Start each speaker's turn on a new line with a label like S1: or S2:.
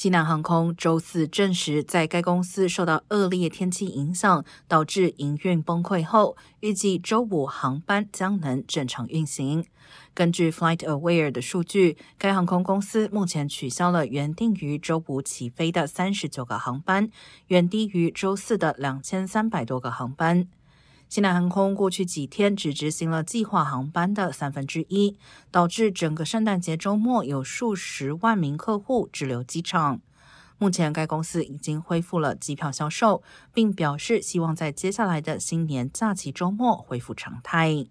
S1: 西南航空周四证实，在该公司受到恶劣天气影响，导致营运崩溃后，预计周五航班将能正常运行。根据 FlightAware 的数据，该航空公司目前取消了原定于周五起飞的三十九个航班，远低于周四的两千三百多个航班。西南航空过去几天只执行了计划航班的三分之一，导致整个圣诞节周末有数十万名客户滞留机场。目前，该公司已经恢复了机票销售，并表示希望在接下来的新年假期周末恢复常态。